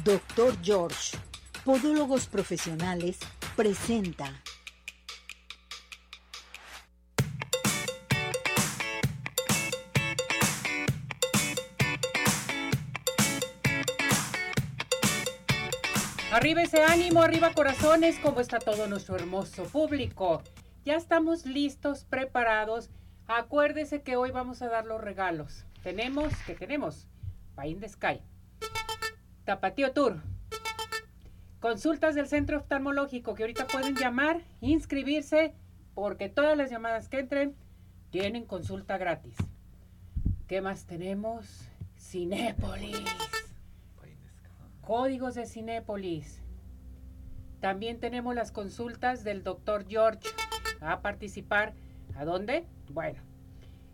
Doctor George, Podólogos Profesionales, presenta. Arriba ese ánimo, arriba corazones, como está todo nuestro hermoso público. Ya estamos listos, preparados. Acuérdese que hoy vamos a dar los regalos. Tenemos, ¿qué tenemos? Pain de Sky. Tapatío Tour. Consultas del centro oftalmológico que ahorita pueden llamar, inscribirse, porque todas las llamadas que entren tienen consulta gratis. ¿Qué más tenemos? Cinépolis. Códigos de Cinépolis. También tenemos las consultas del doctor George a participar. ¿A dónde? Bueno,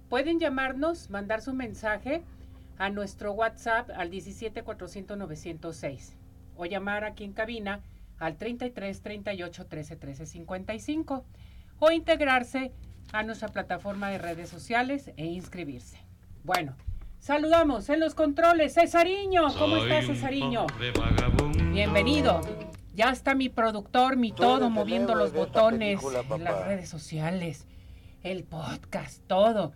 pueden llamarnos, mandar su mensaje a nuestro WhatsApp al 17 400 906 o llamar aquí en cabina al 33 38 13 13 55 o integrarse a nuestra plataforma de redes sociales e inscribirse. Bueno, saludamos en los controles. Cesariño, ¿cómo estás, Cesariño? Bienvenido. Ya está mi productor, mi todo, moviendo los botones en las redes sociales, el podcast, todo.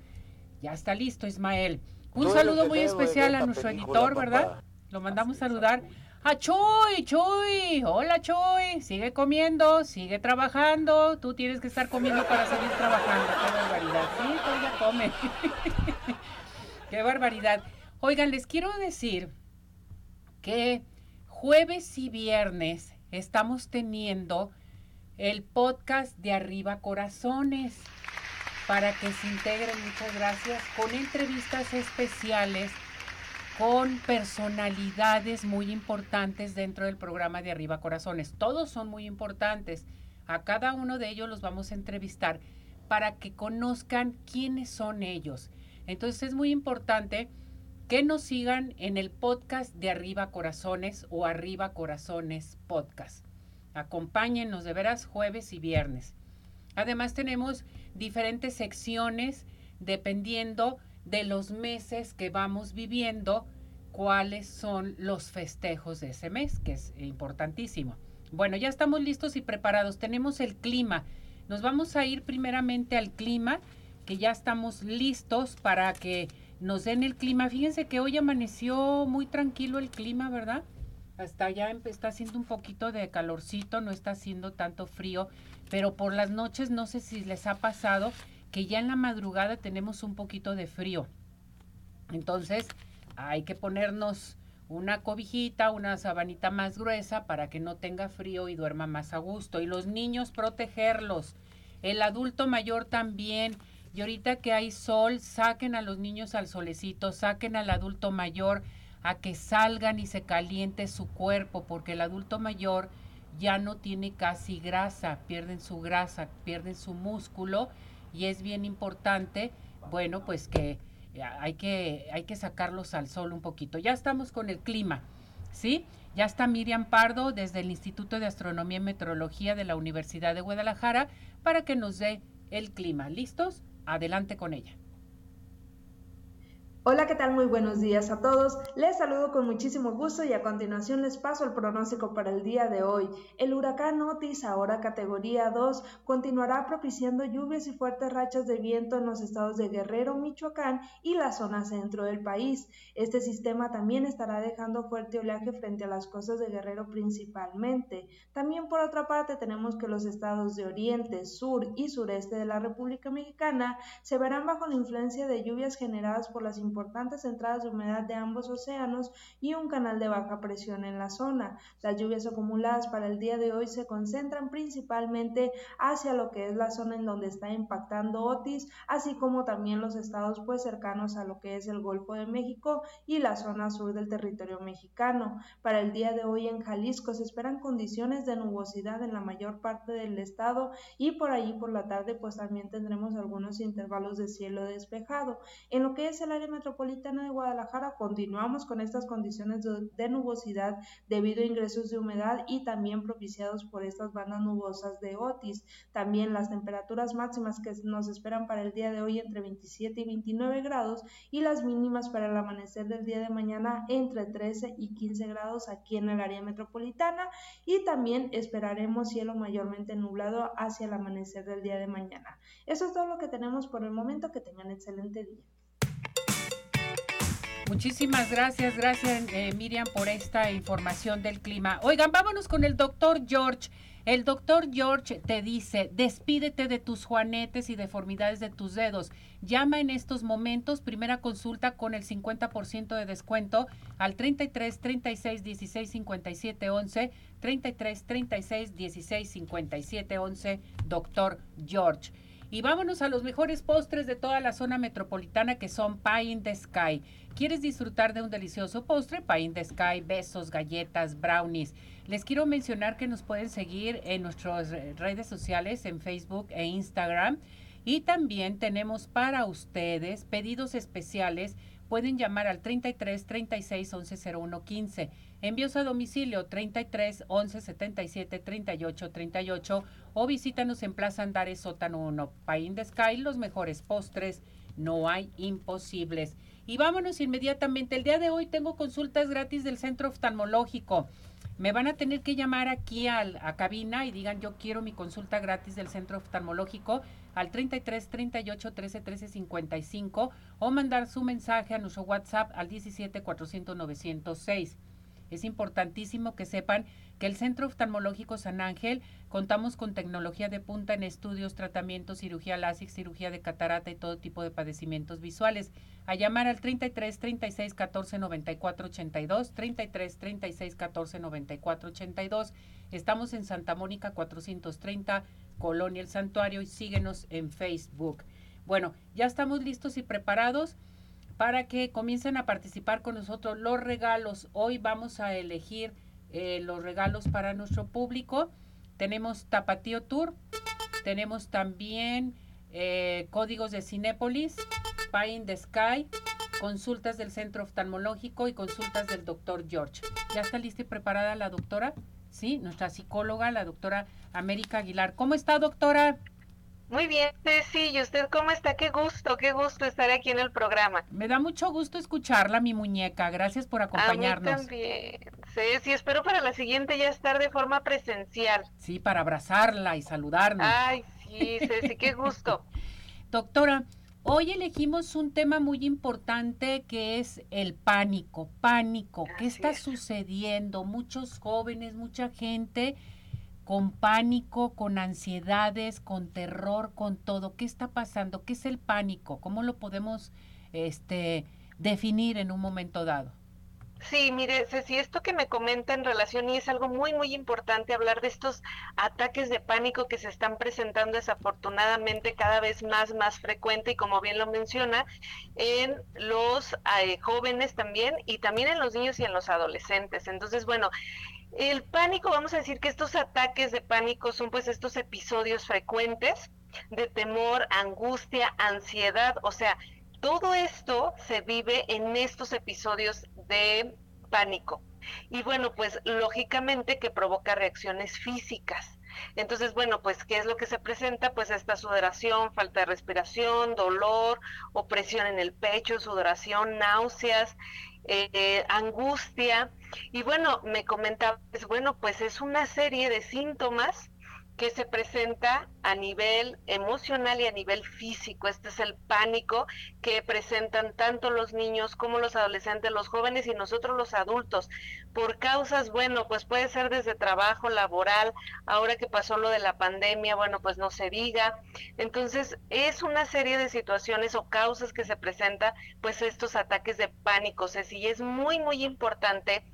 Ya está listo, Ismael. Un saludo muy especial a nuestro editor, ¿verdad? Lo mandamos saludar a Chuy, Chuy. Hola, Chuy. Sigue comiendo, sigue trabajando. Tú tienes que estar comiendo para seguir trabajando. Qué barbaridad. Sí, todavía come. Qué barbaridad. Oigan, les quiero decir que jueves y viernes estamos teniendo el podcast de Arriba Corazones para que se integren, muchas gracias, con entrevistas especiales con personalidades muy importantes dentro del programa de Arriba Corazones. Todos son muy importantes. A cada uno de ellos los vamos a entrevistar para que conozcan quiénes son ellos. Entonces es muy importante que nos sigan en el podcast de Arriba Corazones o Arriba Corazones Podcast. Acompáñennos de veras jueves y viernes. Además tenemos diferentes secciones dependiendo de los meses que vamos viviendo, cuáles son los festejos de ese mes, que es importantísimo. Bueno, ya estamos listos y preparados. Tenemos el clima. Nos vamos a ir primeramente al clima, que ya estamos listos para que nos den el clima. Fíjense que hoy amaneció muy tranquilo el clima, ¿verdad? Hasta ya está haciendo un poquito de calorcito, no está haciendo tanto frío, pero por las noches no sé si les ha pasado que ya en la madrugada tenemos un poquito de frío. Entonces hay que ponernos una cobijita, una sabanita más gruesa para que no tenga frío y duerma más a gusto. Y los niños protegerlos. El adulto mayor también. Y ahorita que hay sol, saquen a los niños al solecito, saquen al adulto mayor a que salgan y se caliente su cuerpo, porque el adulto mayor ya no tiene casi grasa, pierden su grasa, pierden su músculo y es bien importante, bueno, pues que hay que, hay que sacarlos al sol un poquito. Ya estamos con el clima, ¿sí? Ya está Miriam Pardo desde el Instituto de Astronomía y Meteorología de la Universidad de Guadalajara para que nos dé el clima. ¿Listos? Adelante con ella. Hola, ¿qué tal? Muy buenos días a todos. Les saludo con muchísimo gusto y a continuación les paso el pronóstico para el día de hoy. El huracán Otis, ahora categoría 2, continuará propiciando lluvias y fuertes rachas de viento en los estados de Guerrero, Michoacán y la zona centro del país. Este sistema también estará dejando fuerte oleaje frente a las costas de Guerrero principalmente. También por otra parte tenemos que los estados de oriente, sur y sureste de la República Mexicana se verán bajo la influencia de lluvias generadas por las importantes entradas de humedad de ambos océanos y un canal de baja presión en la zona. Las lluvias acumuladas para el día de hoy se concentran principalmente hacia lo que es la zona en donde está impactando Otis, así como también los estados pues cercanos a lo que es el Golfo de México y la zona sur del territorio mexicano. Para el día de hoy en Jalisco se esperan condiciones de nubosidad en la mayor parte del estado y por ahí por la tarde pues también tendremos algunos intervalos de cielo despejado. En lo que es el área metropolitana de Guadalajara continuamos con estas condiciones de, nubosidad debido a ingresos de humedad y también propiciados por estas bandas nubosas de Otis. También las temperaturas máximas que nos esperan para el día de hoy entre 27 y 29 grados y las mínimas para el amanecer del día de mañana entre 13 y 15 grados aquí en el área metropolitana y también esperaremos cielo mayormente nublado hacia el amanecer del día de mañana. Eso es todo lo que tenemos por el momento. Que tengan excelente día. Muchísimas gracias, gracias eh, Miriam por esta información del clima. Oigan, vámonos con el doctor George. El doctor George te dice, despídete de tus juanetes y deformidades de tus dedos. Llama en estos momentos, primera consulta con el 50% de descuento al 33 36 16 57 11, 33 36 16 57 11, doctor George. Y vámonos a los mejores postres de toda la zona metropolitana que son Pie in the Sky. ¿Quieres disfrutar de un delicioso postre? Pie in the Sky, besos, galletas, brownies. Les quiero mencionar que nos pueden seguir en nuestras redes sociales, en Facebook e Instagram. Y también tenemos para ustedes pedidos especiales. Pueden llamar al 33 36 11 01 15 Envíos a domicilio 33 11 77 38 38 o visítanos en Plaza Andares Sótano 1. Paín de los mejores postres, no hay imposibles. Y vámonos inmediatamente. El día de hoy tengo consultas gratis del centro oftalmológico. Me van a tener que llamar aquí al, a cabina y digan yo quiero mi consulta gratis del centro oftalmológico al 33 38 13 13 55 o mandar su mensaje a nuestro WhatsApp al 17 400 906. Es importantísimo que sepan que el Centro Oftalmológico San Ángel contamos con tecnología de punta en estudios, tratamientos, cirugía láser, cirugía de catarata y todo tipo de padecimientos visuales. A llamar al 33 36 14 94 82, 33 36 14 94 82. Estamos en Santa Mónica 430, Colonia El Santuario y síguenos en Facebook. Bueno, ya estamos listos y preparados para que comiencen a participar con nosotros los regalos. Hoy vamos a elegir eh, los regalos para nuestro público. Tenemos Tapatío Tour, tenemos también eh, códigos de Cinépolis, Pie in the Sky, consultas del Centro Oftalmológico y consultas del doctor George. ¿Ya está lista y preparada la doctora? Sí, nuestra psicóloga, la doctora América Aguilar. ¿Cómo está, doctora? Muy bien, Ceci, ¿y usted cómo está? Qué gusto, qué gusto estar aquí en el programa. Me da mucho gusto escucharla, mi muñeca. Gracias por acompañarnos. A mí también. Ceci, espero para la siguiente ya estar de forma presencial. Sí, para abrazarla y saludarnos. Ay, sí, Ceci, qué gusto. Doctora, hoy elegimos un tema muy importante que es el pánico. Pánico, ¿qué está sucediendo? Muchos jóvenes, mucha gente con pánico, con ansiedades, con terror, con todo. ¿Qué está pasando? ¿Qué es el pánico? ¿Cómo lo podemos este, definir en un momento dado? Sí, mire, Ceci, esto que me comenta en relación y es algo muy, muy importante hablar de estos ataques de pánico que se están presentando desafortunadamente cada vez más, más frecuente y como bien lo menciona, en los eh, jóvenes también y también en los niños y en los adolescentes. Entonces, bueno, el pánico, vamos a decir que estos ataques de pánico son pues estos episodios frecuentes de temor, angustia, ansiedad, o sea, todo esto se vive en estos episodios de pánico. Y bueno, pues lógicamente que provoca reacciones físicas. Entonces, bueno, pues, ¿qué es lo que se presenta? Pues esta sudoración, falta de respiración, dolor, opresión en el pecho, sudoración, náuseas, eh, angustia. Y bueno, me comentaba, pues bueno, pues es una serie de síntomas que se presenta a nivel emocional y a nivel físico. Este es el pánico que presentan tanto los niños como los adolescentes, los jóvenes y nosotros los adultos. Por causas, bueno, pues puede ser desde trabajo, laboral, ahora que pasó lo de la pandemia, bueno, pues no se diga. Entonces, es una serie de situaciones o causas que se presenta, pues estos ataques de pánico. y es muy, muy importante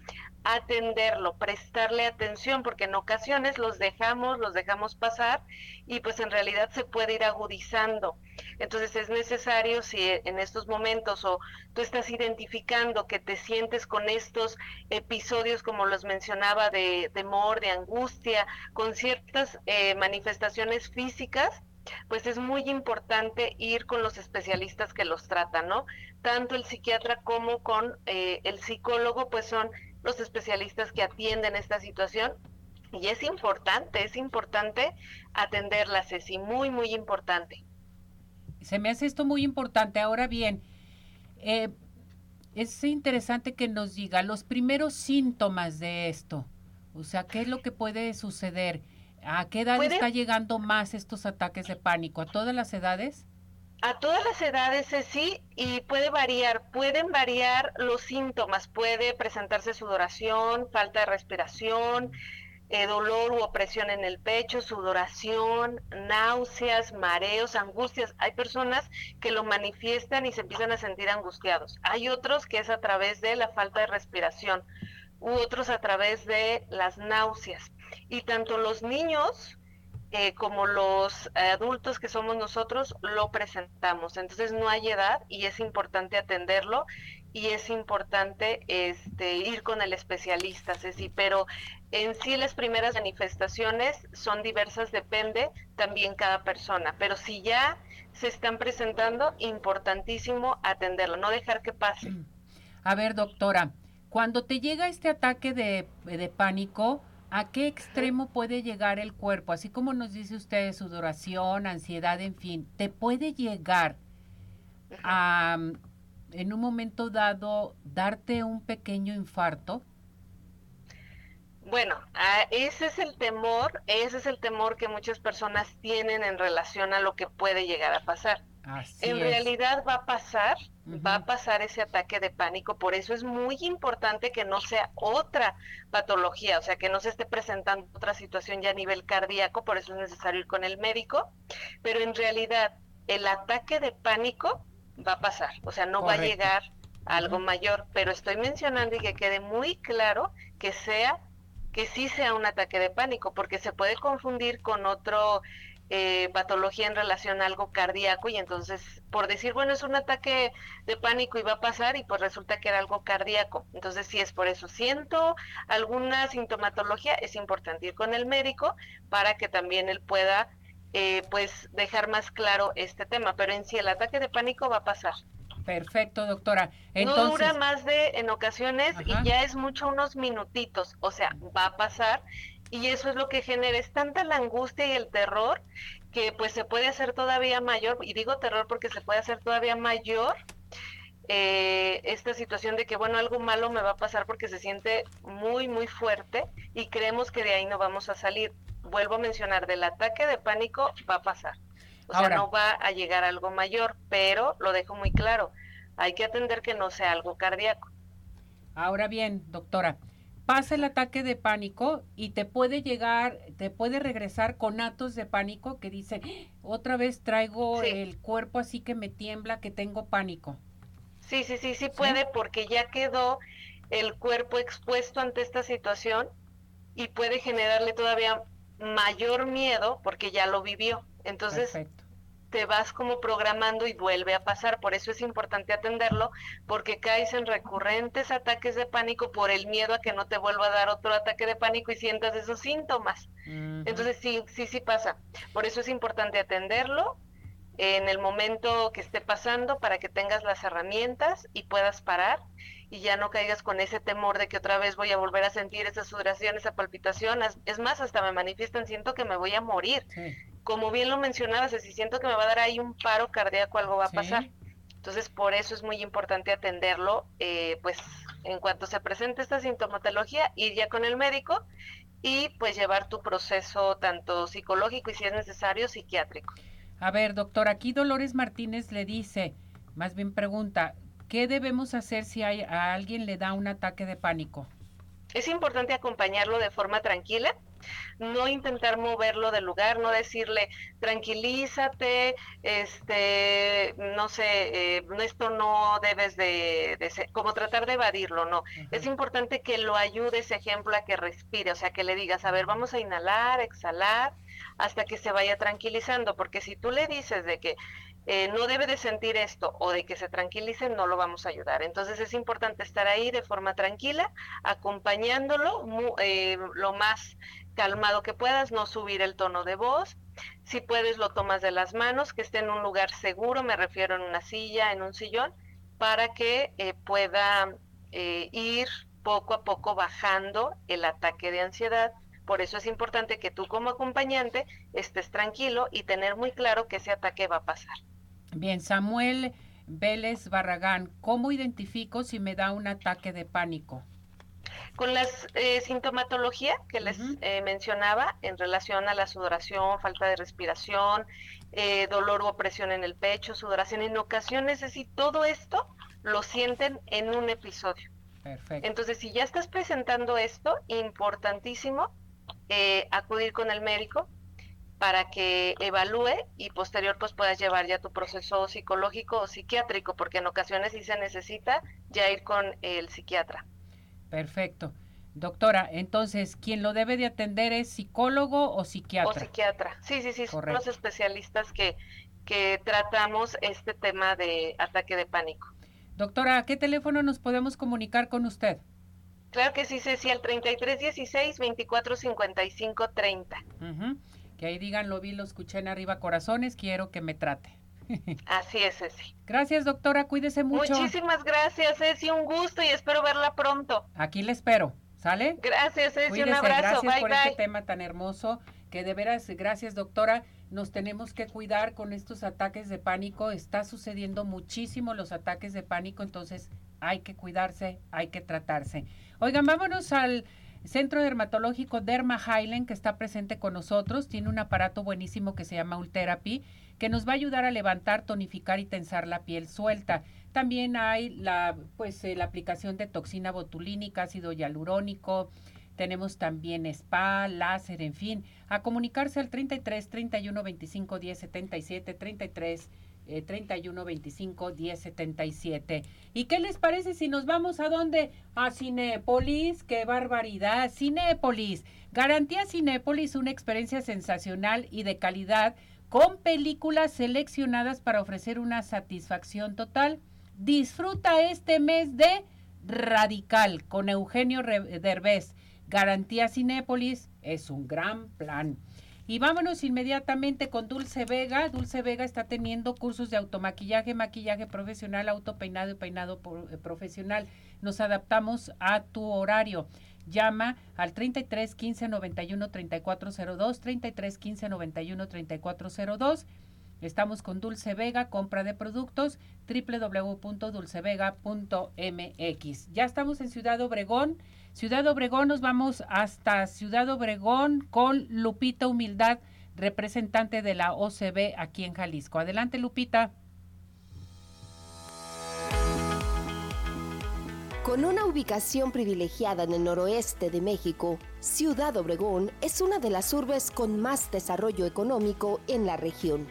atenderlo, prestarle atención, porque en ocasiones los dejamos, los dejamos pasar y pues en realidad se puede ir agudizando. Entonces es necesario si en estos momentos o tú estás identificando que te sientes con estos episodios como los mencionaba de temor, de angustia, con ciertas eh, manifestaciones físicas, pues es muy importante ir con los especialistas que los tratan, ¿no? Tanto el psiquiatra como con eh, el psicólogo, pues son los especialistas que atienden esta situación y es importante, es importante atenderla, Ceci, muy, muy importante. Se me hace esto muy importante. Ahora bien, eh, es interesante que nos diga los primeros síntomas de esto. O sea, ¿qué es lo que puede suceder? ¿A qué edad está llegando más estos ataques de pánico? ¿A todas las edades? A todas las edades, sí, y puede variar. Pueden variar los síntomas. Puede presentarse sudoración, falta de respiración, eh, dolor u opresión en el pecho, sudoración, náuseas, mareos, angustias. Hay personas que lo manifiestan y se empiezan a sentir angustiados. Hay otros que es a través de la falta de respiración u otros a través de las náuseas. Y tanto los niños eh, como los adultos que somos nosotros lo presentamos. Entonces no hay edad y es importante atenderlo y es importante este, ir con el especialista, Ceci, pero en sí las primeras manifestaciones son diversas, depende también cada persona, pero si ya se están presentando, importantísimo atenderlo, no dejar que pase. A ver, doctora, cuando te llega este ataque de, de pánico, ¿a qué extremo puede llegar el cuerpo? Así como nos dice usted, sudoración, ansiedad, en fin, ¿te puede llegar a, en un momento dado, darte un pequeño infarto? Bueno, ese es el temor, ese es el temor que muchas personas tienen en relación a lo que puede llegar a pasar. en realidad va a pasar, va a pasar ese ataque de pánico, por eso es muy importante que no sea otra patología, o sea, que no se esté presentando otra situación ya a nivel cardíaco, por eso es necesario ir con el médico, pero en realidad el ataque de pánico va a pasar, o sea, no va a llegar a algo mayor, pero estoy mencionando y que quede muy claro que sea que sí sea un ataque de pánico, porque se puede confundir con otro eh, patología en relación a algo cardíaco y entonces por decir, bueno, es un ataque de pánico y va a pasar y pues resulta que era algo cardíaco. Entonces si es por eso siento alguna sintomatología, es importante ir con el médico para que también él pueda eh, pues dejar más claro este tema, pero en sí el ataque de pánico va a pasar. Perfecto, doctora. Entonces... No dura más de, en ocasiones, y ya es mucho unos minutitos, o sea, va a pasar, y eso es lo que genera, es tanta la angustia y el terror que pues se puede hacer todavía mayor, y digo terror porque se puede hacer todavía mayor eh, esta situación de que, bueno, algo malo me va a pasar porque se siente muy, muy fuerte y creemos que de ahí no vamos a salir. Vuelvo a mencionar, del ataque de pánico va a pasar. O sea, no va a llegar algo mayor, pero lo dejo muy claro, hay que atender que no sea algo cardíaco. Ahora bien, doctora, pasa el ataque de pánico y te puede llegar, te puede regresar con atos de pánico que dice, otra vez traigo el cuerpo así que me tiembla, que tengo pánico. Sí, sí, sí, sí puede porque ya quedó el cuerpo expuesto ante esta situación y puede generarle todavía mayor miedo porque ya lo vivió. Entonces, te vas como programando y vuelve a pasar. Por eso es importante atenderlo, porque caes en recurrentes ataques de pánico por el miedo a que no te vuelva a dar otro ataque de pánico y sientas esos síntomas. Entonces, sí, sí, sí pasa. Por eso es importante atenderlo en el momento que esté pasando para que tengas las herramientas y puedas parar y ya no caigas con ese temor de que otra vez voy a volver a sentir esa sudoración, esa palpitación. Es más, hasta me manifiestan, siento que me voy a morir. Como bien lo mencionabas, si siento que me va a dar ahí un paro cardíaco, algo va a pasar. Entonces, por eso es muy importante atenderlo, eh, pues en cuanto se presente esta sintomatología, ir ya con el médico y pues llevar tu proceso tanto psicológico y si es necesario psiquiátrico. A ver, doctor, aquí Dolores Martínez le dice, más bien pregunta, ¿Qué debemos hacer si hay, a alguien le da un ataque de pánico? Es importante acompañarlo de forma tranquila, no intentar moverlo del lugar, no decirle tranquilízate, este, no sé, eh, esto no debes de, ser, como tratar de evadirlo, no. Es importante que lo ayudes, ejemplo, a que respire, o sea, que le digas, a ver, vamos a inhalar, exhalar, hasta que se vaya tranquilizando, porque si tú le dices de que eh, no debe de sentir esto o de que se tranquilice, no lo vamos a ayudar. Entonces es importante estar ahí de forma tranquila, acompañándolo eh, lo más calmado que puedas, no subir el tono de voz Si puedes, lo tomas de las manos, que esté en un lugar seguro, me refiero en una silla, en un sillón, para que eh, pueda eh, ir poco a poco bajando el ataque de ansiedad. Por eso es importante que tú como acompañante estés tranquilo y tener muy claro que ese ataque va a pasar. Bien, Samuel Vélez Barragán, ¿cómo identifico si me da un ataque de pánico? Con la eh, sintomatología que les eh, mencionaba en relación a la sudoración, falta de respiración, eh, dolor o opresión en el pecho, sudoración, en ocasiones es decir, todo esto lo sienten en un episodio. Perfecto. Entonces, si ya estás presentando esto, importantísimo acudir con el médico para que evalúe y posterior pues puedas llevar ya tu proceso psicológico o psiquiátrico, porque en ocasiones sí se necesita ya ir con el psiquiatra. Perfecto. Doctora, entonces, ¿quién lo debe de atender es psicólogo o psiquiatra? O psiquiatra, sí, sí, sí, son los especialistas que, que tratamos este tema de ataque de pánico. Doctora, ¿a qué teléfono nos podemos comunicar con usted? Claro que sí, Ceci, al 3316 2455 30. Que ahí digan, lo vi, lo escuché en arriba corazones, quiero que me trate. Así es, Ceci. Gracias, doctora, cuídese mucho. Muchísimas gracias, Ceci, un gusto y espero verla pronto. Aquí le espero, ¿sale? Gracias, Ceci, un abrazo, gracias por este tema tan hermoso, que de veras, gracias, doctora, nos tenemos que cuidar con estos ataques de pánico, está sucediendo muchísimo los ataques de pánico, entonces hay que cuidarse, hay que tratarse. Oigan, vámonos al Centro Dermatológico Derma Highland, que está presente con nosotros, tiene un aparato buenísimo que se llama Ultherapy, que nos va a ayudar a levantar, tonificar y tensar la piel suelta. También hay la, pues, eh, la aplicación de toxina botulínica, ácido hialurónico, tenemos también spa, láser, en fin, a comunicarse al 33 31 25 10 77 33 eh, 31 25 10 77. ¿Y qué les parece si nos vamos a dónde? A Cinépolis, qué barbaridad. Cinépolis, garantía Cinépolis una experiencia sensacional y de calidad con películas seleccionadas para ofrecer una satisfacción total. Disfruta este mes de Radical con Eugenio Derbez. Garantía Cinépolis es un gran plan. Y vámonos inmediatamente con Dulce Vega. Dulce Vega está teniendo cursos de automaquillaje, maquillaje profesional, autopeinado y peinado eh, profesional. Nos adaptamos a tu horario. Llama al 33 15 91 3402, 33 15 91 3402. Estamos con Dulce Vega, compra de productos, www.dulcevega.mx. Ya estamos en Ciudad Obregón. Ciudad Obregón, nos vamos hasta Ciudad Obregón con Lupita Humildad, representante de la OCB aquí en Jalisco. Adelante, Lupita. Con una ubicación privilegiada en el noroeste de México, Ciudad Obregón es una de las urbes con más desarrollo económico en la región.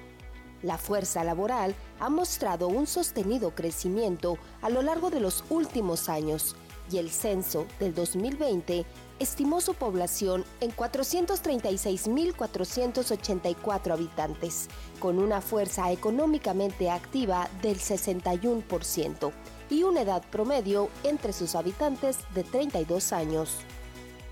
La fuerza laboral ha mostrado un sostenido crecimiento a lo largo de los últimos años y el censo del 2020 estimó su población en 436.484 habitantes, con una fuerza económicamente activa del 61% y una edad promedio entre sus habitantes de 32 años.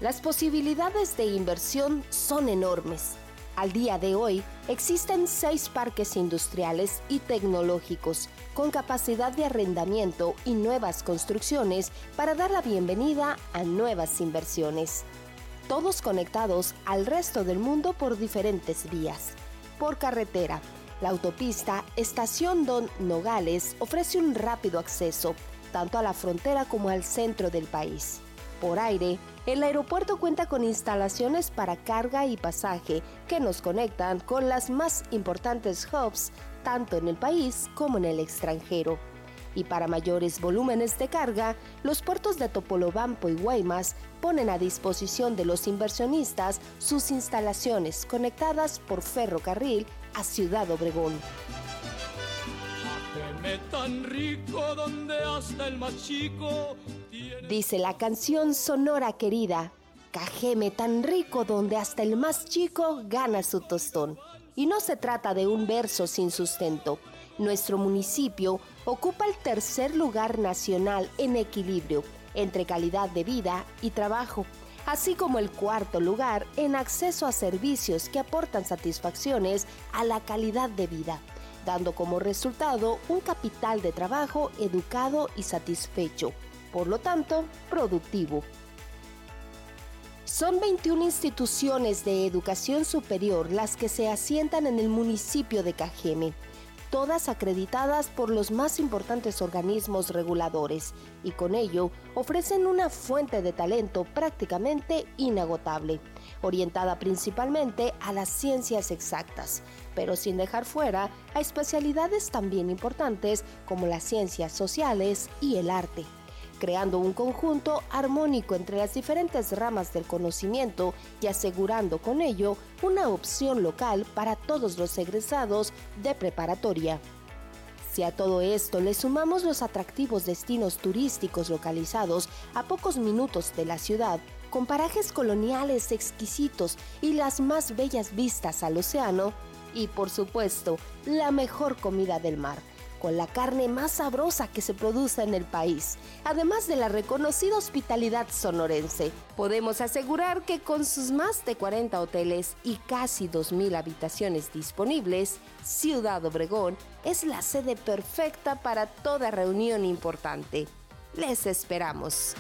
Las posibilidades de inversión son enormes. Al día de hoy existen seis parques industriales y tecnológicos con capacidad de arrendamiento y nuevas construcciones para dar la bienvenida a nuevas inversiones. Todos conectados al resto del mundo por diferentes vías. Por carretera, la autopista Estación Don Nogales ofrece un rápido acceso tanto a la frontera como al centro del país. Por aire, el aeropuerto cuenta con instalaciones para carga y pasaje que nos conectan con las más importantes hubs tanto en el país como en el extranjero. Y para mayores volúmenes de carga, los puertos de Topolobampo y Guaymas ponen a disposición de los inversionistas sus instalaciones conectadas por ferrocarril a Ciudad Obregón. Dice la canción sonora querida, Cajeme tan rico donde hasta el más chico gana su tostón. Y no se trata de un verso sin sustento. Nuestro municipio ocupa el tercer lugar nacional en equilibrio entre calidad de vida y trabajo así como el cuarto lugar en acceso a servicios que aportan satisfacciones a la calidad de vida, dando como resultado un capital de trabajo educado y satisfecho, por lo tanto, productivo. Son 21 instituciones de educación superior las que se asientan en el municipio de Cajeme, todas acreditadas por los más importantes organismos reguladores y con ello ofrecen una fuente de talento prácticamente inagotable, orientada principalmente a las ciencias exactas, pero sin dejar fuera a especialidades también importantes como las ciencias sociales y el arte creando un conjunto armónico entre las diferentes ramas del conocimiento y asegurando con ello una opción local para todos los egresados de preparatoria. Si a todo esto le sumamos los atractivos destinos turísticos localizados a pocos minutos de la ciudad, con parajes coloniales exquisitos y las más bellas vistas al océano, y por supuesto, la mejor comida del mar, la carne más sabrosa que se produce en el país, además de la reconocida hospitalidad sonorense. Podemos asegurar que con sus más de 40 hoteles y casi 2.000 habitaciones disponibles, Ciudad Obregón es la sede perfecta para toda reunión importante. Les esperamos.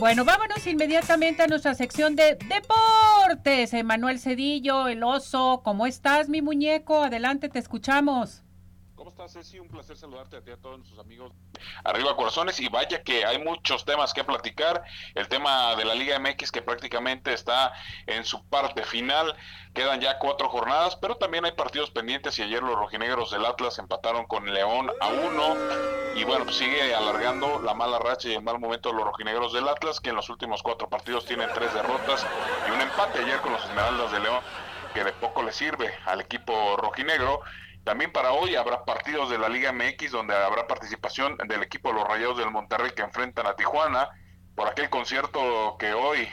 Bueno, vámonos inmediatamente a nuestra sección de deportes. Emanuel Cedillo, el oso, ¿cómo estás, mi muñeco? Adelante, te escuchamos. ¿Cómo estás? Un placer saludarte a todos nuestros amigos. Arriba Corazones y vaya que hay muchos temas que platicar. El tema de la Liga MX que prácticamente está en su parte final. Quedan ya cuatro jornadas, pero también hay partidos pendientes y ayer los rojinegros del Atlas empataron con León a uno. Y bueno, pues sigue alargando la mala racha y el mal momento los rojinegros del Atlas, que en los últimos cuatro partidos tienen tres derrotas y un empate ayer con los Esmeraldas de León, que de poco le sirve al equipo rojinegro también para hoy habrá partidos de la Liga MX donde habrá participación del equipo de los Rayados del Monterrey que enfrentan a Tijuana por aquel concierto que hoy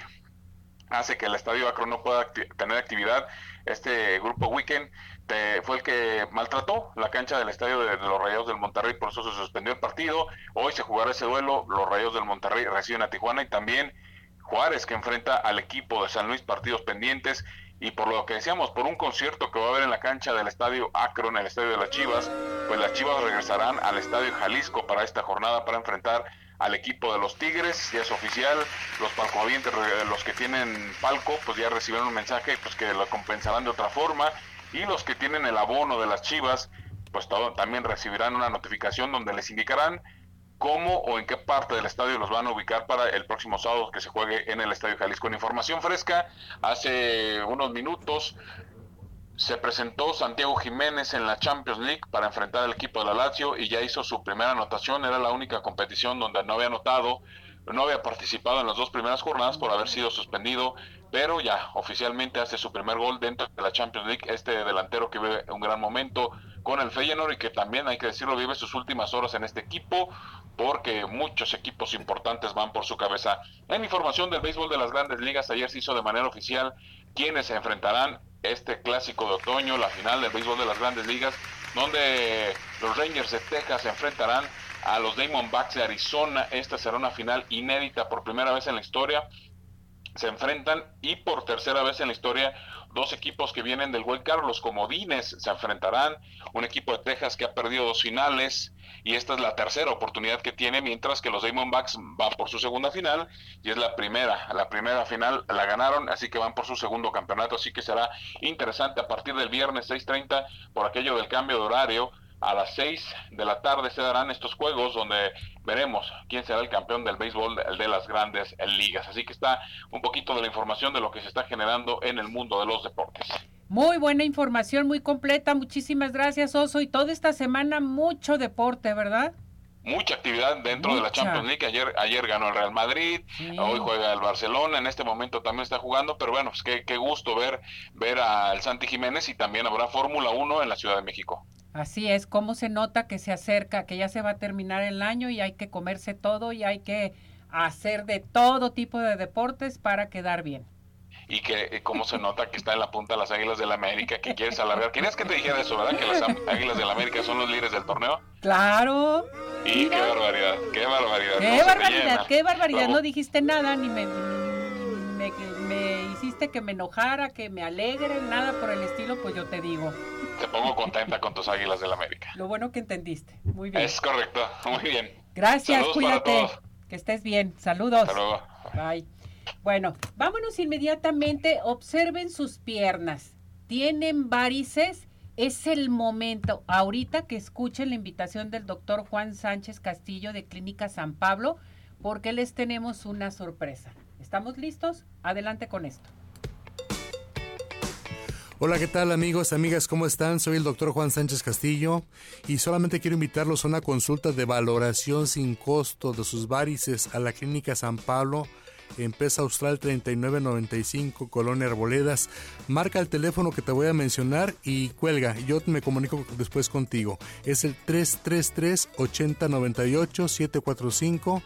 hace que el Estadio Acro no pueda tener actividad. Este grupo Weekend fue el que maltrató la cancha del estadio de, los Rayados del Monterrey, por eso se suspendió el partido. Hoy se jugará ese duelo, los Rayados del Monterrey reciben a Tijuana y también Juárez que enfrenta al equipo de San Luis, partidos pendientes y por lo que decíamos, por un concierto que va a haber en la cancha del estadio Akron, el estadio de las Chivas, pues las Chivas regresarán al estadio Jalisco para esta jornada para enfrentar al equipo de los Tigres, ya es oficial, los palcoavientes, los que tienen palco, pues ya recibieron un mensaje pues que lo compensarán de otra forma y los que tienen el abono de las Chivas, pues también recibirán una notificación donde les indicarán cómo o en qué parte del estadio los van a ubicar para el próximo sábado que se juegue en el Estadio Jalisco. En información fresca, hace unos minutos se presentó Santiago Jiménez en la Champions League para enfrentar al equipo de la Lazio y ya hizo su primera anotación, era la única competición donde no había anotado, no había participado en las dos primeras jornadas por haber sido suspendido, pero ya oficialmente hace su primer gol dentro de la Champions League, este delantero que vive un gran momento con el Feyenoord y que también hay que decirlo vive sus últimas horas en este equipo, porque muchos equipos importantes van por su cabeza. En información del béisbol de las grandes ligas, ayer se hizo de manera oficial quienes se enfrentarán este clásico de otoño, la final del béisbol de las grandes ligas, donde los Rangers de Texas se enfrentarán a los Diamondbacks de Arizona. Esta será una final inédita por primera vez en la historia. Se enfrentan y por tercera vez en la historia dos equipos que vienen del Wild Card, los comodines se enfrentarán, un equipo de Texas que ha perdido dos finales y esta es la tercera oportunidad que tiene, mientras que los Diamondbacks van por su segunda final y es la primera, la primera final la ganaron, así que van por su segundo campeonato, así que será interesante a partir del viernes 6.30 por aquello del cambio de horario a las 6 de la tarde se darán estos juegos donde veremos quién será el campeón del béisbol de las grandes ligas. Así que está un poquito de la información de lo que se está generando en el mundo de los deportes. Muy buena información, muy completa. Muchísimas gracias, Oso. Y toda esta semana mucho deporte, ¿verdad? mucha actividad dentro de la Champions League. Ayer, ayer ganó el Real Madrid, hoy juega el Barcelona, en este momento también está jugando, pero bueno, pues qué, qué gusto ver, ver al Santi Jiménez y también habrá Fórmula 1 en la Ciudad de México. Así es, cómo se nota que se acerca, que ya se va a terminar el año y hay que comerse todo y hay que hacer de todo tipo de deportes para quedar bien. Y que eh, cómo se nota que está en la punta de las Águilas del la América, que quieres alargar. Querías que te dijera eso, ¿verdad? Que las Águilas del la América son los líderes del torneo. Claro. Y qué barbaridad, qué barbaridad. Qué barbaridad, qué barbaridad. No dijiste nada, ni me, me, que me enojara, que me alegre, nada por el estilo, pues yo te digo. Te pongo contenta con tus Águilas del América. Lo bueno que entendiste. Muy bien. Es correcto, muy bien. Gracias, cuídate. Que estés bien. Saludos. Bye. Bueno, vámonos inmediatamente. Observen sus piernas. ¿Tienen varices? Es el momento. Ahorita que escuchen la invitación del doctor Juan Sánchez Castillo de Clínica San Pablo, porque les tenemos una sorpresa. ¿Estamos listos? Adelante con esto. Hola, ¿qué tal amigos, amigas? ¿Cómo están? Soy el doctor Juan Sánchez Castillo y solamente quiero invitarlos a una consulta de valoración sin costo de sus varices a la Clínica San Pablo en Pesa Austral 3995, Colonia Arboledas. Marca el teléfono que te voy a mencionar y cuelga. Yo me comunico después contigo. Es el 333 8098 745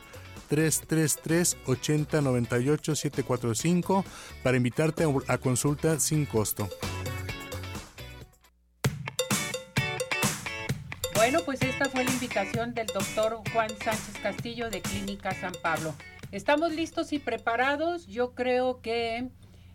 333 8098 745 para invitarte a consulta sin costo. Bueno, pues esta fue la invitación del doctor Juan Sánchez Castillo de Clínica San Pablo. Estamos listos y preparados. Yo creo que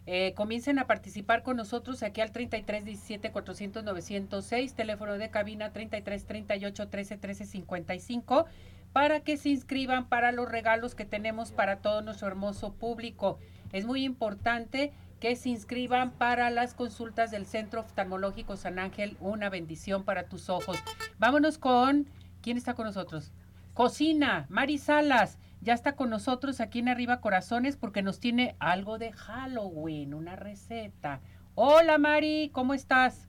eh, comiencen a participar con nosotros aquí al 33 17 400 906, teléfono de cabina 33 38 13 13 55 para que se inscriban para los regalos que tenemos para todo nuestro hermoso público. Es muy importante que se inscriban para las consultas del Centro Oftalmológico San Ángel. Una bendición para tus ojos. Vámonos con... ¿Quién está con nosotros? Cocina, Mari Salas. Ya está con nosotros aquí en Arriba Corazones porque nos tiene algo de Halloween, una receta. Hola Mari, ¿cómo estás?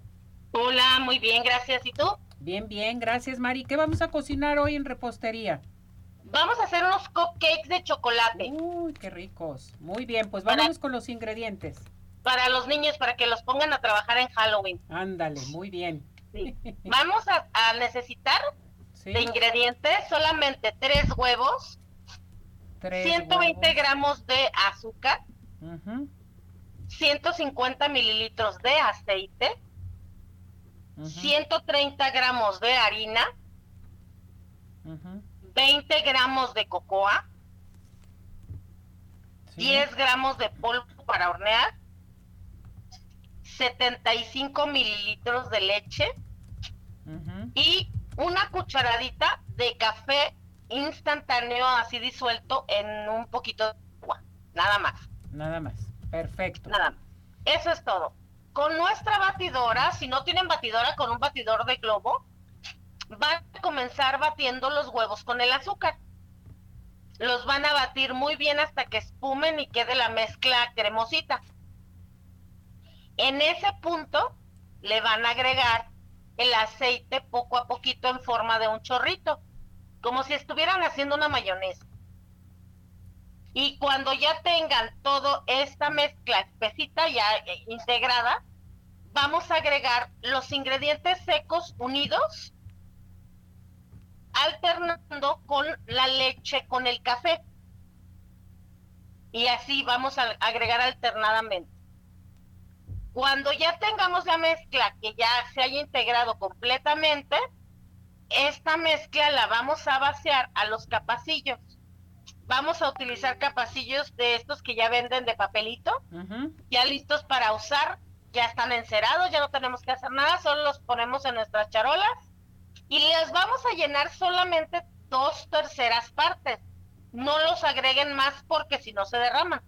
Hola, muy bien, gracias. ¿Y tú? Bien, bien, gracias Mari. ¿Qué vamos a cocinar hoy en repostería? Vamos a hacer unos cupcakes de chocolate. Uy, qué ricos. Muy bien, pues vamos con los ingredientes. Para los niños, para que los pongan a trabajar en Halloween. Ándale, muy bien. Vamos a, necesitar de ingredientes solamente tres huevos, 120 gramos de azúcar, 150 mililitros de aceite, 130 gramos de harina, 20 gramos de cocoa, 10 gramos de polvo para hornear, 75 mililitros de leche y una cucharadita de café instantáneo así disuelto en un poquito de agua. Nada más. Nada más. Perfecto. Nada más. Eso es todo con nuestra batidora, si no tienen batidora con un batidor de globo, van a comenzar batiendo los huevos con el azúcar. Los van a batir muy bien hasta que espumen y quede la mezcla cremosita. En ese punto le van a agregar el aceite poco a poquito en forma de un chorrito, como si estuvieran haciendo una mayonesa. Y cuando ya tengan toda esta mezcla espesita ya eh, integrada, vamos a agregar los ingredientes secos unidos, alternando con la leche con el café. Y así vamos a agregar alternadamente. Cuando ya tengamos la mezcla que ya se haya integrado completamente, esta mezcla la vamos a vaciar a los capacillos vamos a utilizar capacillos de estos que ya venden de papelito, ya listos para usar, ya están encerados, ya no tenemos que hacer nada, solo los ponemos en nuestras charolas y les vamos a llenar solamente dos terceras partes. No los agreguen más porque si no se derraman.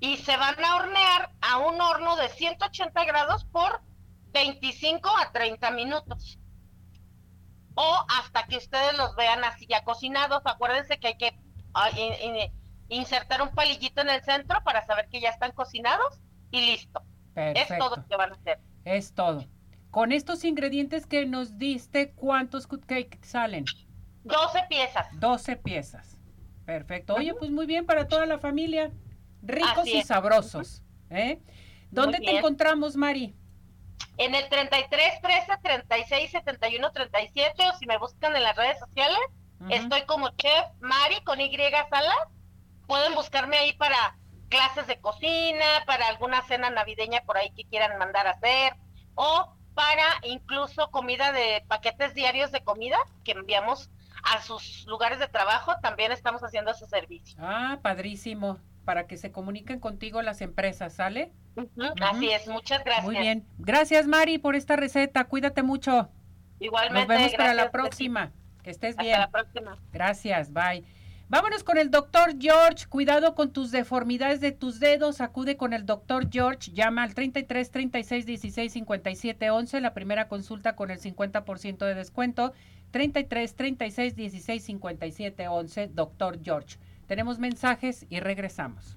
Y se van a hornear a un horno de 180 grados por 25 a 30 minutos o hasta que ustedes los vean así ya cocinados. Acuérdense que hay que ah, insertar un palillito en el centro para saber que ya están cocinados y listo. Es todo lo que van a hacer. Es todo. Con estos ingredientes que nos diste, ¿cuántos cupcakes salen? 12 piezas. 12 piezas. Perfecto. Oye, pues muy bien para toda la familia. Ricos y sabrosos. ¿eh? ¿Dónde te encontramos, Mari? en el 33 13 36 71 37 o si me buscan en las redes sociales Estoy como chef Mari con Y Sala. Pueden buscarme ahí para clases de cocina, para alguna cena navideña por ahí que quieran mandar a hacer, o para incluso comida de paquetes diarios de comida que enviamos a sus lugares de trabajo, también estamos haciendo ese servicio. Ah, padrísimo, para que se comuniquen contigo las empresas, ¿sale? Así es, muchas gracias. Muy bien, gracias Mari por esta receta, cuídate mucho. Igualmente. Nos vemos para la próxima, que estés bien. Hasta la próxima. Gracias, bye. Vámonos con el doctor George. Cuidado con tus deformidades de tus dedos. Acude con el doctor George. Llama al 33 36 16 57 11. La primera consulta con el 50% de descuento. 33 36 16 57 11. Doctor George. Tenemos mensajes y regresamos.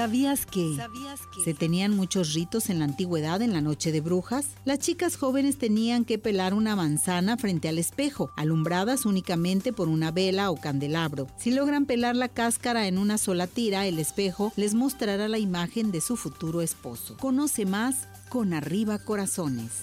¿Sabías que, se tenían muchos ritos en la antigüedad en la noche de brujas? Las chicas jóvenes tenían que pelar una manzana frente al espejo, alumbradas únicamente por una vela o candelabro. Si logran pelar la cáscara en una sola tira, el espejo les mostrará la imagen de su futuro esposo. Conoce más con Arriba Corazones.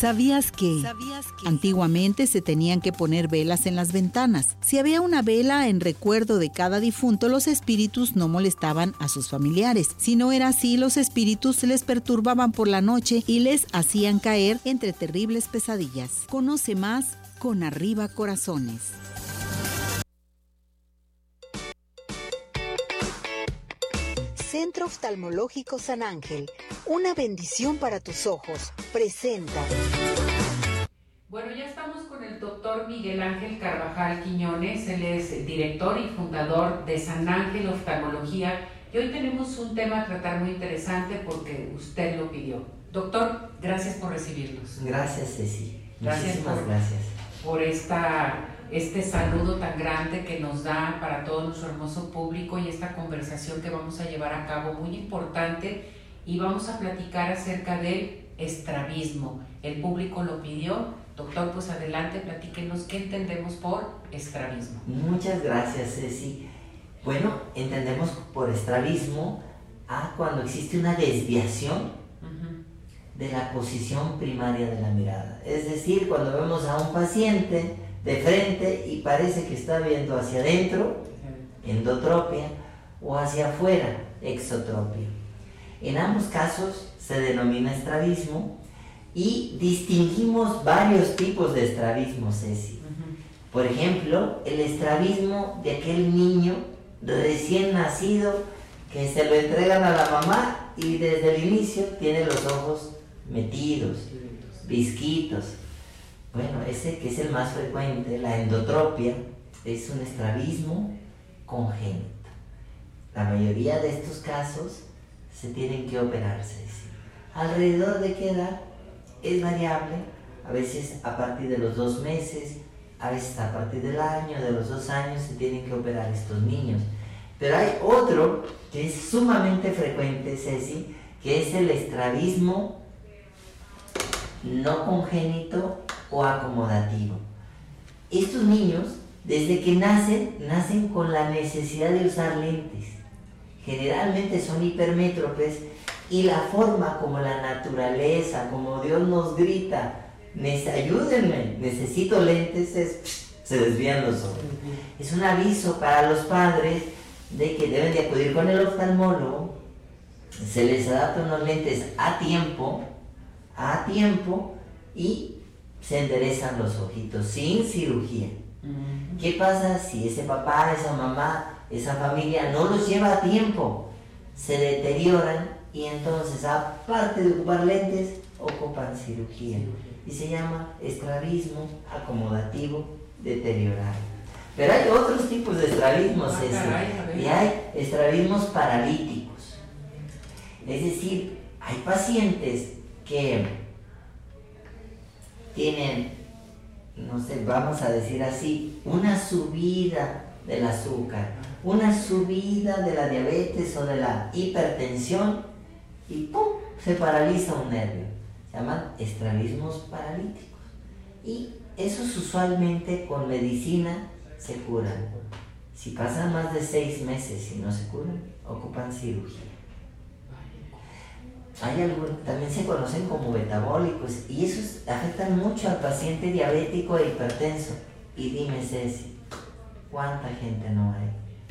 ¿Sabías que, antiguamente se tenían que poner velas en las ventanas? Si había una vela en recuerdo de cada difunto, los espíritus no molestaban a sus familiares. Si no era así, los espíritus les perturbaban por la noche y les hacían caer entre terribles pesadillas. Conoce más con Arriba Corazones. Centro Oftalmológico San Ángel, una bendición para tus ojos, presenta. Bueno, ya estamos con el doctor Miguel Ángel Carvajal Quiñones, él es director y fundador de San Ángel Oftalmología y hoy tenemos un tema a tratar muy interesante porque usted lo pidió. Doctor, gracias por recibirnos. Gracias, Ceci. Gracias Muchísimas gracias. Por esta este saludo tan grande que nos da para todo nuestro hermoso público y esta conversación que vamos a llevar a cabo muy importante y vamos a platicar acerca del estrabismo. El público lo pidió. Doctor, pues adelante, platíquenos qué entendemos por estrabismo. Muchas gracias, Ceci. Bueno, entendemos por estrabismo a cuando existe una desviación de la posición primaria de la mirada. Es decir, cuando vemos a un paciente de frente y parece que está viendo hacia adentro, endotropia, o hacia afuera, exotropia. En ambos casos se denomina estrabismo y distinguimos varios tipos de estrabismo, Ceci. Por ejemplo, el estrabismo de aquel niño recién nacido que se lo entregan a la mamá y desde el inicio tiene los ojos metidos, visquitos. Bueno, ese que es el más frecuente, la endotropia, es un estrabismo congénito. La mayoría de estos casos se tienen que operarse. ¿Alrededor de qué edad? Es variable, a veces a partir de los dos meses, a veces a partir del año, de los dos años se tienen que operar estos niños. Pero hay otro que es sumamente frecuente, Ceci, que es el estrabismo no congénito o acomodativo. Estos niños, desde que nacen, nacen con la necesidad de usar lentes. Generalmente son hipermétropes y la forma como la naturaleza, como Dios nos grita, ayúdenme, necesito lentes, se desvían los ojos. Es un aviso para los padres de que deben de acudir con el oftalmólogo, se les adapta unos lentes a tiempo, a tiempo y se enderezan los ojitos sin cirugía. ¿Qué pasa si ese papá, esa mamá, esa familia no los lleva a tiempo? Se deterioran y entonces aparte de ocupar lentes, ocupan cirugía. Y se llama estrabismo acomodativo deteriorado. Pero hay otros tipos de estrabismos, ah, y hay estrabismos paralíticos. Es decir, hay pacientes que tienen, no sé, vamos a decir así, una subida del azúcar, una subida de la diabetes o de la hipertensión y ¡pum! se paraliza un nervio. Se llaman estrabismos paralíticos. Y esos usualmente con medicina se curan. Si pasan más de seis meses y no se curan, ocupan cirugía. Hay algún, también se conocen como metabólicos y esos afectan mucho al paciente diabético e hipertenso. Y dime, Ceci, ¿cuánta gente no hay?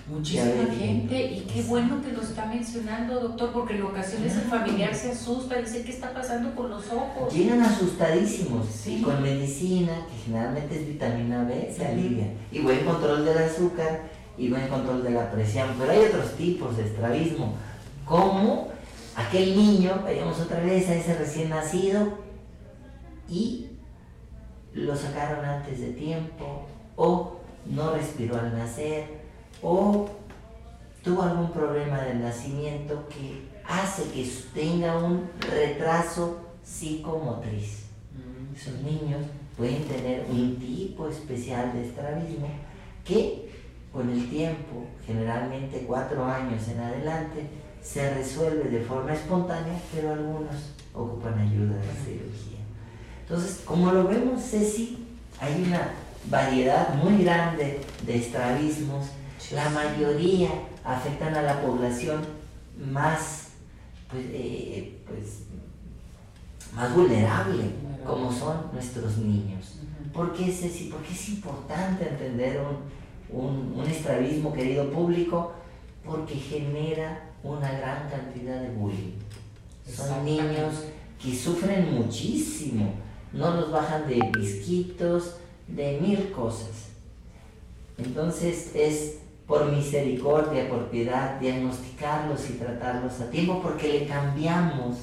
Muchísima gente y qué bueno que lo está mencionando, doctor, porque en ocasiones el familiar se asusta, dice, ¿qué está pasando con los ojos? Llegan asustadísimos y con medicina, que generalmente es vitamina B, se alivia. Y buen control del azúcar y buen control de la presión. Pero hay otros tipos de estrabismo, como aquel niño, vayamos otra vez a ese recién nacido, y lo sacaron antes de tiempo, o no respiró al nacer, o tuvo algún problema del nacimiento que hace que tenga un retraso psicomotriz. Mm. Esos niños pueden tener un tipo especial de estrabismo que con el tiempo, generalmente cuatro años en adelante, se resuelve de forma espontánea, pero algunos ocupan ayuda de cirugía. Entonces, como lo vemos, Ceci, hay una variedad muy grande de estrabismos la mayoría afectan a la población más, pues, eh, pues más vulnerable, como son nuestros niños. ¿Por qué, Ceci? Porque es importante entender un, un, estrabismo, querido público, porque genera una gran cantidad de bullying. Son niños que sufren muchísimo, no los bajan de bisquitos, de mil cosas. Entonces es por misericordia, por piedad, diagnosticarlos y tratarlos a tiempo, porque le cambiamos,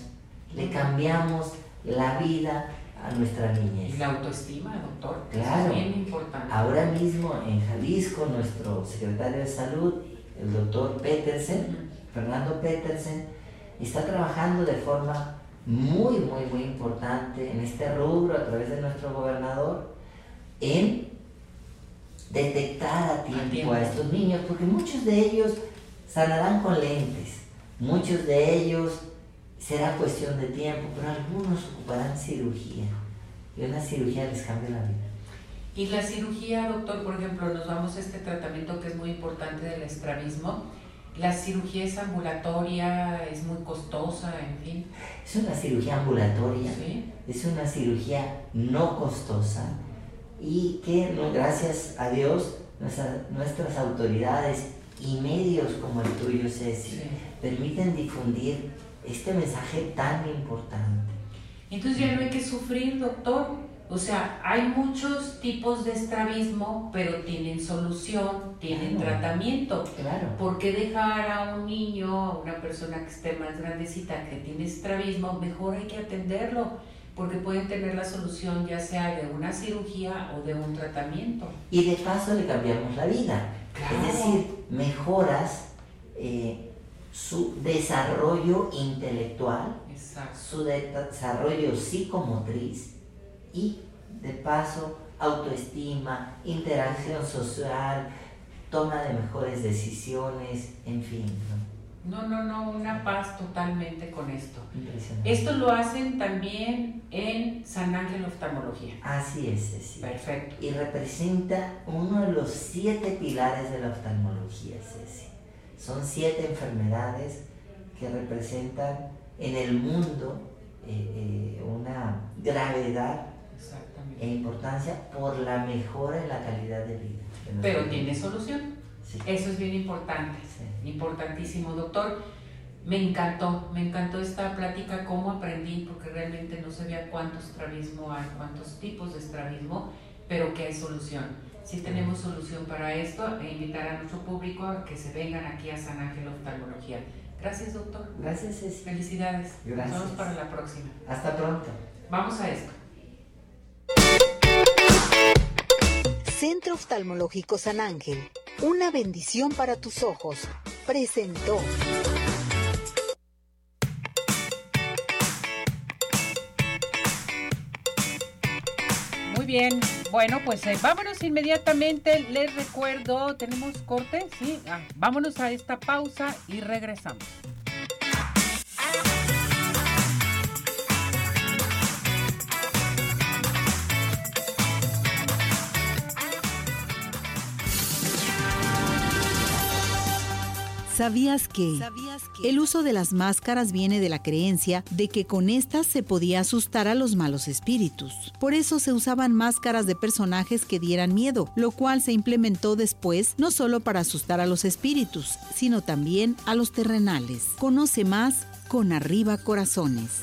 le cambiamos la vida a nuestra niñez. Y la autoestima, doctor, claro. es bien importante. Ahora mismo en Jalisco, nuestro secretario de salud, el doctor Petersen, Fernando Petersen, está trabajando de forma muy, muy, muy importante en este rubro a través de nuestro gobernador en detectar a tiempo a, estos niños, porque muchos de ellos sanarán con lentes, muchos de ellos será cuestión de tiempo, pero algunos ocuparán cirugía y una cirugía les cambia la vida. Y la cirugía, doctor, por ejemplo, nos vamos a este tratamiento que es muy importante del estrabismo. La cirugía es ambulatoria, es muy costosa, en fin. Es una cirugía ambulatoria, es una cirugía no costosa y que gracias a Dios nuestras autoridades y medios como el tuyo, Ceci, permiten difundir este mensaje tan importante. Entonces ya no hay que sufrir, doctor. O sea, hay muchos tipos de estrabismo, pero tienen solución, tienen tratamiento. Claro. ¿Por qué dejar a un niño, a una persona que esté más grandecita, que tiene estrabismo? Mejor hay que atenderlo, porque pueden tener la solución ya sea de una cirugía o de un tratamiento. Y de paso le cambiamos la vida. Es decir, mejoras eh, su desarrollo intelectual, su desarrollo psicomotriz y de paso autoestima, interacción social, toma de mejores decisiones, en fin. No, no, no, una paz totalmente con esto. Esto lo hacen también en San Ángel Oftalmología. Así es, Ceci. Perfecto. Y representa uno de los siete pilares de la oftalmología, Ceci. Son siete enfermedades que representan en el mundo eh, eh, una gravedad e importancia por la mejora en la calidad de vida. Pero tiene solución. Eso es bien importante, importantísimo, doctor. Me encantó, me encantó esta plática, cómo aprendí, porque realmente no sabía cuántos estrabismo hay, cuántos tipos de estrabismo, pero que hay solución. Si tenemos solución para esto, e invitar a nuestro público a que se vengan aquí a San Ángel Oftalmología. Gracias, doctor. Gracias, Ceci. Felicidades. Gracias. Nos vemos para la próxima. Hasta pronto. Vamos a esto. Centro Oftalmológico San Ángel, una bendición para tus ojos, presentó. Muy bien, bueno, pues eh, vámonos inmediatamente. Les recuerdo, ¿tenemos corte? Sí, ah, vámonos a esta pausa y regresamos. ¿Sabías que? El uso de las máscaras viene de la creencia de que con estas se podía asustar a los malos espíritus. Por eso se usaban máscaras de personajes que dieran miedo, lo cual se implementó después no solo para asustar a los espíritus, sino también a los terrenales. Conoce más con Arriba Corazones.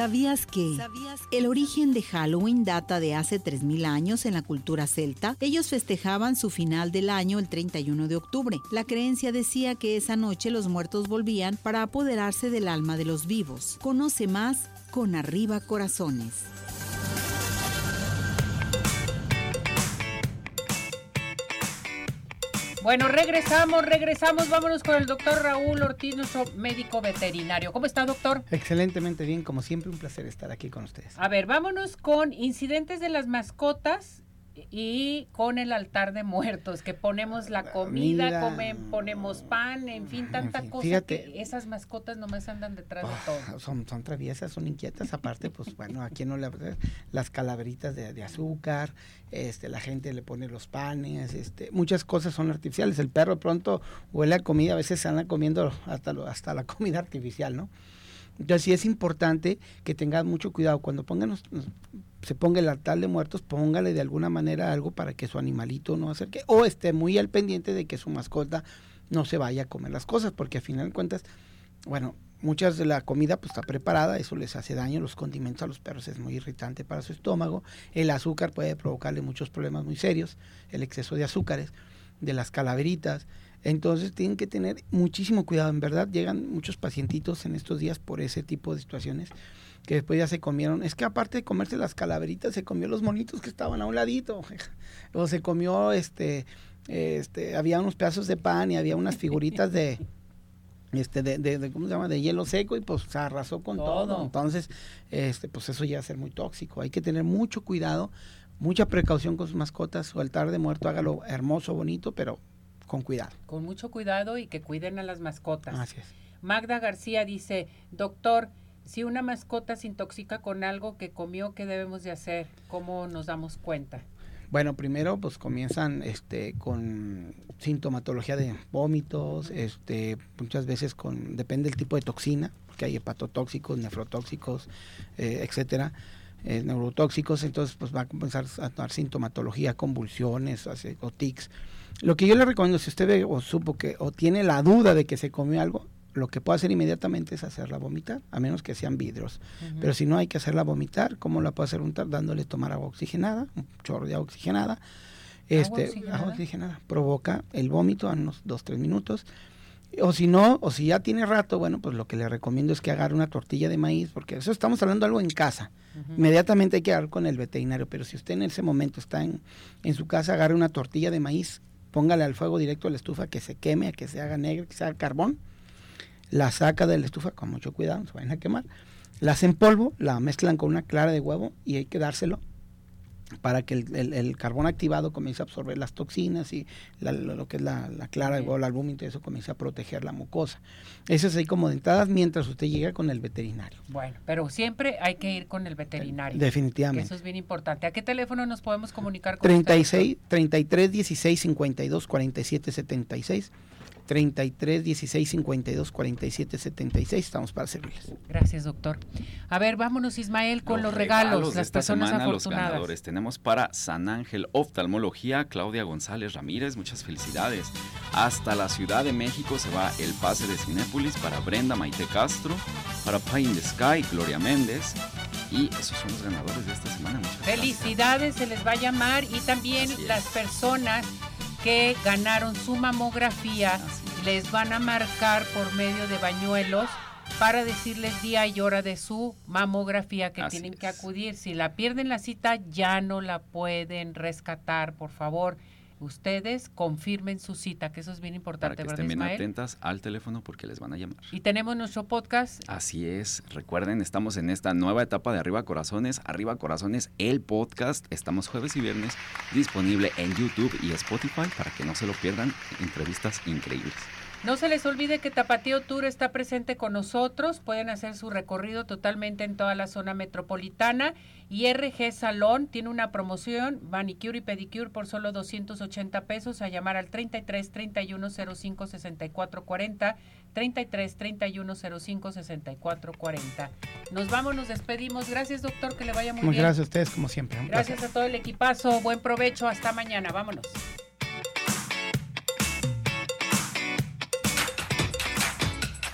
¿Sabías que el origen de Halloween data de hace 3.000 años en la cultura celta? Ellos festejaban su final del año el 31 de octubre. La creencia decía que esa noche los muertos volvían para apoderarse del alma de los vivos. Conoce más con Arriba Corazones. Bueno, regresamos, regresamos. Vámonos con el doctor Raúl Ortiz, nuestro médico veterinario. ¿Cómo está, doctor? Excelentemente bien, como siempre, un placer estar aquí con ustedes. A ver, vámonos con incidentes de las mascotas y con el altar de muertos, que ponemos la comida, ponemos pan, en fin, tanta cosa que esas mascotas nomás andan detrás de todo. Ah, son, son traviesas, son inquietas, aparte, pues bueno, aquí no le las calaveritas de, azúcar, este, la gente le pone los panes, este, muchas cosas son artificiales. El perro pronto huele a comida, a veces se anda comiendo hasta, hasta la comida artificial, ¿no? Entonces sí es importante que tengan mucho cuidado. Cuando pongan, se ponga el altar de muertos, póngale de alguna manera algo para que su animalito no acerque o esté muy al pendiente de que su mascota no se vaya a comer las cosas, porque a final de cuentas, bueno, muchas de la comida pues está preparada, eso les hace daño, los condimentos a los perros es muy irritante para su estómago, el azúcar puede provocarle muchos problemas muy serios, el exceso de azúcares, de las calaveritas, entonces tienen que tener muchísimo cuidado. En verdad llegan muchos pacientitos en estos días por ese tipo de situaciones que después ya se comieron. Es que aparte de comerse las calaveritas, se comió los monitos que estaban a un ladito. o se comió, este, este, había unos pedazos de pan y había unas figuritas de, este de, de, ¿cómo se llama? de hielo seco y pues se arrasó con todo. Entonces, este pues eso ya va a ser muy tóxico. Hay que tener mucho cuidado, mucha precaución con sus mascotas. Su altar de muerto hágalo hermoso, bonito, pero con cuidado. Con mucho cuidado y que cuiden a las mascotas. Así es. Magda García dice, "Doctor, si una mascota se intoxica con algo que comió, ¿qué debemos de hacer? ¿Cómo nos damos cuenta?" Bueno, primero pues comienzan este con sintomatología de vómitos, este muchas veces con depende del tipo de toxina, porque hay hepatotóxicos, nefrotóxicos, eh, etcétera, eh, neurotóxicos, entonces pues va a comenzar a dar sintomatología, convulsiones, o tics. Lo que yo le recomiendo si usted ve o supo que o tiene la duda de que se comió algo, lo que puede hacer inmediatamente es hacerla vomitar, a menos que sean vidrios. Pero si no hay que hacerla vomitar, ¿cómo la puede hacer untar? Dándole tomar agua oxigenada, un chorro de agua oxigenada. Este, ¿Agua oxigenada? provoca el vómito a unos 2-3 minutos. O si no, o si ya tiene rato, bueno, pues lo que le recomiendo es que agarre una tortilla de maíz, porque eso estamos hablando de algo en casa. Inmediatamente hay que hablar con el veterinario, pero si usted en ese momento está en, en su casa, agarre una tortilla de maíz, póngale al fuego directo a la estufa, que se queme, que se haga negro, que se haga carbón la saca de la estufa con mucho cuidado, no se vayan a quemar, la hacen polvo, la mezclan con una clara de huevo y hay que dárselo para que el, carbón activado comience a absorber las toxinas y lo, que es la, clara de huevo, el albúmina, y eso comienza a proteger la mucosa. Eso es ahí como de entrada mientras usted llega con el veterinario. Bueno, pero siempre hay que ir con el veterinario. Definitivamente. eso es bien importante. ¿A qué teléfono nos podemos comunicar con 36, 33 16 52 47 76 33 16 52 47 76. Estamos para servirles. Gracias, doctor. A ver, vámonos, Ismael, con los, regalos, las personas afortunadas. Los ganadores tenemos para San Ángel Oftalmología, Claudia González Ramírez. Muchas felicidades. Hasta la Ciudad de México se va el pase de Cinépolis para Brenda Maite Castro, para Pine the Sky, Gloria Méndez. Y esos son los ganadores de esta semana. Muchas Felicidades, se les va a llamar. Y también las personas que ganaron su mamografía les van a marcar por medio de bañuelos para decirles día y hora de su mamografía que tienen que acudir. Si la pierden la cita, ya no la pueden rescatar, por favor ustedes confirmen su cita, que eso es bien importante. Para que estén bien atentas al teléfono porque les van a llamar. Y tenemos nuestro podcast. Así es, recuerden, estamos en esta nueva etapa de Arriba Corazones. Arriba Corazones, el podcast. Estamos jueves y viernes disponible en YouTube y Spotify para que no se lo pierdan. Entrevistas increíbles. No se les olvide que Tapatío Tour está presente con nosotros. Pueden hacer su recorrido totalmente en toda la zona metropolitana. Y RG Salón tiene una promoción, manicure y pedicure por solo 280 pesos. A llamar al 33 31 05 64 40. 33 31 05 64 40. Nos vamos, nos despedimos. Gracias, doctor, que le vaya muy bien. Gracias a ustedes, como siempre. Gracias a todo el equipazo. Buen provecho. Hasta mañana. Vámonos.